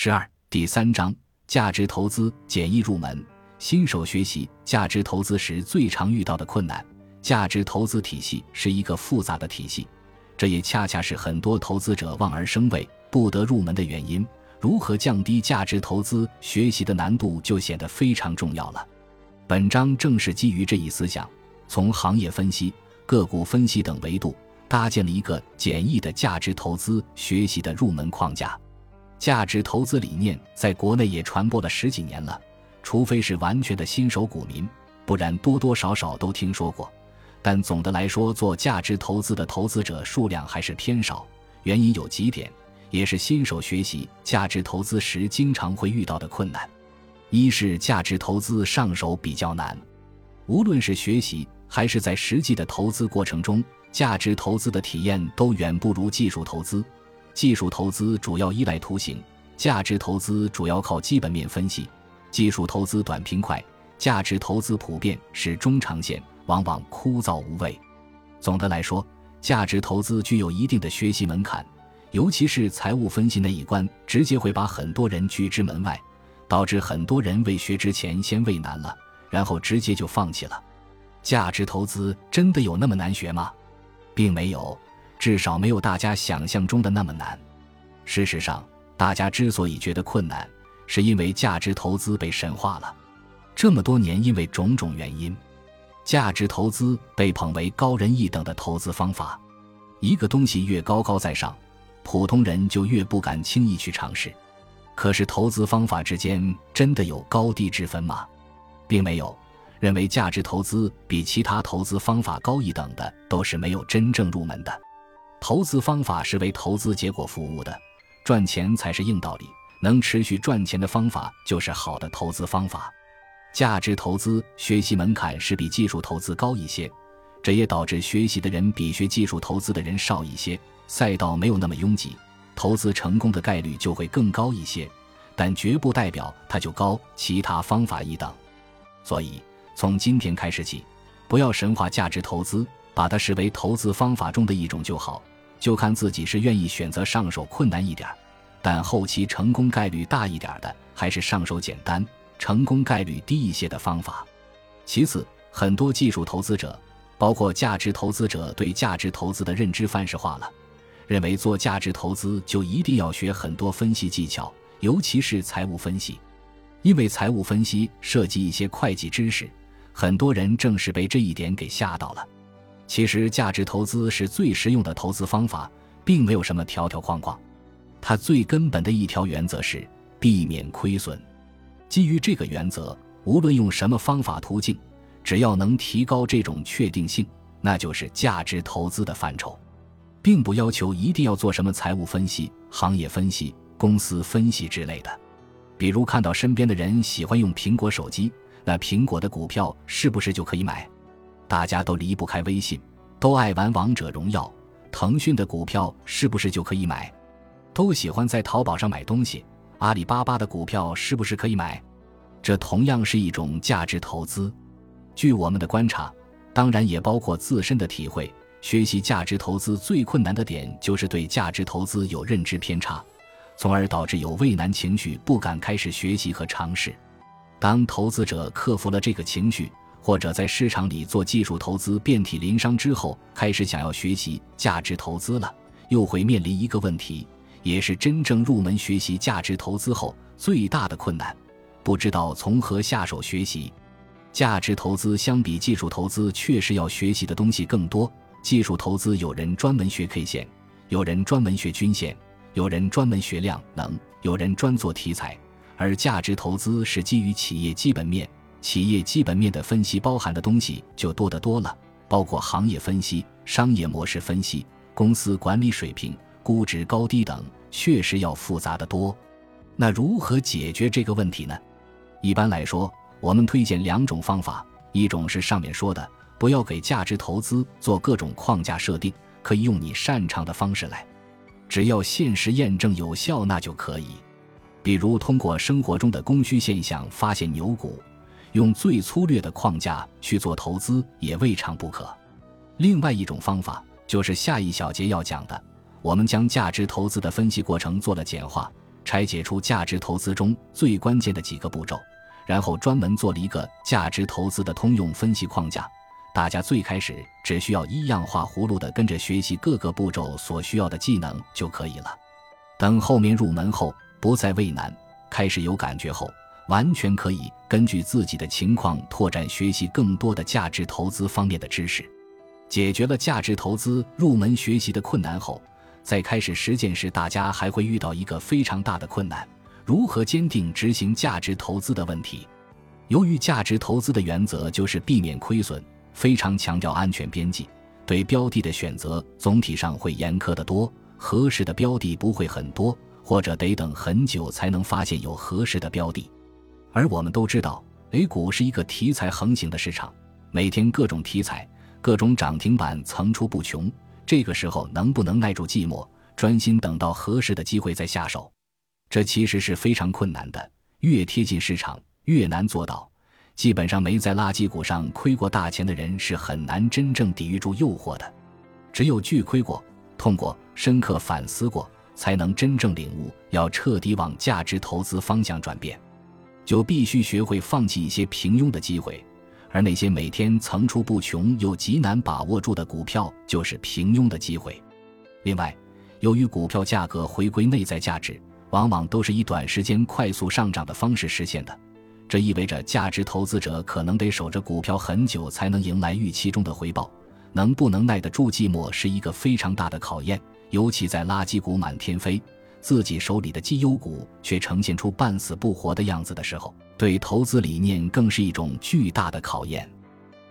十二第三章价值投资简易入门。新手学习价值投资时最常遇到的困难。价值投资体系是一个复杂的体系，这也恰恰是很多投资者望而生畏、不得入门的原因。如何降低价值投资学习的难度，就显得非常重要了。本章正是基于这一思想，从行业分析、个股分析等维度，搭建了一个简易的价值投资学习的入门框架。价值投资理念在国内也传播了十几年了，除非是完全的新手股民，不然多多少少都听说过。但总的来说，做价值投资的投资者数量还是偏少。原因有几点，也是新手学习价值投资时经常会遇到的困难：一是价值投资上手比较难，无论是学习还是在实际的投资过程中，价值投资的体验都远不如技术投资。技术投资主要依赖图形，价值投资主要靠基本面分析。技术投资短平快，价值投资普遍是中长线，往往枯燥无味。总的来说，价值投资具有一定的学习门槛，尤其是财务分析那一关，直接会把很多人拒之门外，导致很多人未学之前先畏难了，然后直接就放弃了。价值投资真的有那么难学吗？并没有。至少没有大家想象中的那么难。事实上，大家之所以觉得困难，是因为价值投资被神化了。这么多年，因为种种原因，价值投资被捧为高人一等的投资方法。一个东西越高高在上，普通人就越不敢轻易去尝试。可是，投资方法之间真的有高低之分吗？并没有。认为价值投资比其他投资方法高一等的，都是没有真正入门的。投资方法是为投资结果服务的，赚钱才是硬道理。能持续赚钱的方法就是好的投资方法。价值投资学习门槛是比技术投资高一些，这也导致学习的人比学技术投资的人少一些，赛道没有那么拥挤，投资成功的概率就会更高一些。但绝不代表它就高其他方法一等。所以从今天开始起，不要神话价值投资。把它视为投资方法中的一种就好，就看自己是愿意选择上手困难一点，但后期成功概率大一点的，还是上手简单、成功概率低一些的方法。其次，很多技术投资者，包括价值投资者，对价值投资的认知范式化了，认为做价值投资就一定要学很多分析技巧，尤其是财务分析，因为财务分析涉及一些会计知识，很多人正是被这一点给吓到了。其实，价值投资是最实用的投资方法，并没有什么条条框框。它最根本的一条原则是避免亏损。基于这个原则，无论用什么方法途径，只要能提高这种确定性，那就是价值投资的范畴，并不要求一定要做什么财务分析、行业分析、公司分析之类的。比如，看到身边的人喜欢用苹果手机，那苹果的股票是不是就可以买？大家都离不开微信，都爱玩王者荣耀。腾讯的股票是不是就可以买？都喜欢在淘宝上买东西，阿里巴巴的股票是不是可以买？这同样是一种价值投资。据我们的观察，当然也包括自身的体会，学习价值投资最困难的点就是对价值投资有认知偏差，从而导致有畏难情绪，不敢开始学习和尝试。当投资者克服了这个情绪，或者在市场里做技术投资遍体鳞伤之后，开始想要学习价值投资了，又会面临一个问题，也是真正入门学习价值投资后最大的困难：不知道从何下手学习。价值投资相比技术投资，确实要学习的东西更多。技术投资有人专门学 K 线，有人专门学均线，有人专门学量能，有人专做题材，而价值投资是基于企业基本面。企业基本面的分析包含的东西就多得多了，包括行业分析、商业模式分析、公司管理水平、估值高低等，确实要复杂的多。那如何解决这个问题呢？一般来说，我们推荐两种方法：一种是上面说的，不要给价值投资做各种框架设定，可以用你擅长的方式来，只要现实验证有效，那就可以。比如通过生活中的供需现象发现牛股。用最粗略的框架去做投资也未尝不可。另外一种方法就是下一小节要讲的，我们将价值投资的分析过程做了简化，拆解出价值投资中最关键的几个步骤，然后专门做了一个价值投资的通用分析框架。大家最开始只需要一样画葫芦的跟着学习各个步骤所需要的技能就可以了。等后面入门后不再畏难，开始有感觉后，完全可以根据自己的情况拓展学习更多的价值投资方面的知识。解决了价值投资入门学习的困难后，在开始实践时，大家还会遇到一个非常大的困难：如何坚定执行价值投资的问题。由于价值投资的原则就是避免亏损。非常强调安全边际，对标的的选择总体上会严苛得多，合适的标的不会很多，或者得等很久才能发现有合适的标的。而我们都知道，A 股是一个题材横行的市场，每天各种题材、各种涨停板层出不穷。这个时候能不能耐住寂寞，专心等到合适的机会再下手，这其实是非常困难的。越贴近市场，越难做到。基本上没在垃圾股上亏过大钱的人是很难真正抵御住诱惑的，只有巨亏过、痛过、深刻反思过，才能真正领悟要彻底往价值投资方向转变，就必须学会放弃一些平庸的机会，而那些每天层出不穷又极难把握住的股票就是平庸的机会。另外，由于股票价格回归内在价值，往往都是以短时间快速上涨的方式实现的。这意味着价值投资者可能得守着股票很久才能迎来预期中的回报，能不能耐得住寂寞是一个非常大的考验。尤其在垃圾股满天飞，自己手里的绩优股却呈现出半死不活的样子的时候，对投资理念更是一种巨大的考验。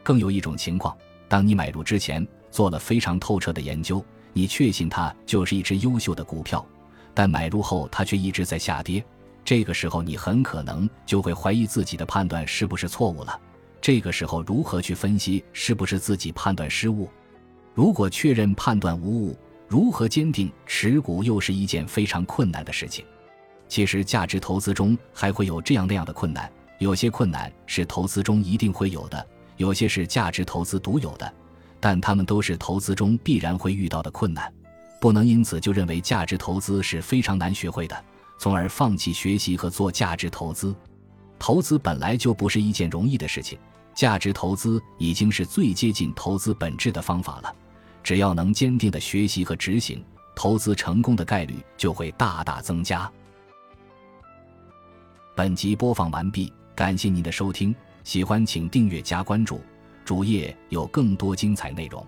更有一种情况，当你买入之前做了非常透彻的研究，你确信它就是一只优秀的股票，但买入后它却一直在下跌。这个时候，你很可能就会怀疑自己的判断是不是错误了。这个时候，如何去分析是不是自己判断失误？如果确认判断无误，如何坚定持股又是一件非常困难的事情。其实，价值投资中还会有这样那样的困难，有些困难是投资中一定会有的，有些是价值投资独有的，但他们都是投资中必然会遇到的困难，不能因此就认为价值投资是非常难学会的。从而放弃学习和做价值投资，投资本来就不是一件容易的事情。价值投资已经是最接近投资本质的方法了。只要能坚定的学习和执行，投资成功的概率就会大大增加。本集播放完毕，感谢您的收听，喜欢请订阅加关注，主页有更多精彩内容。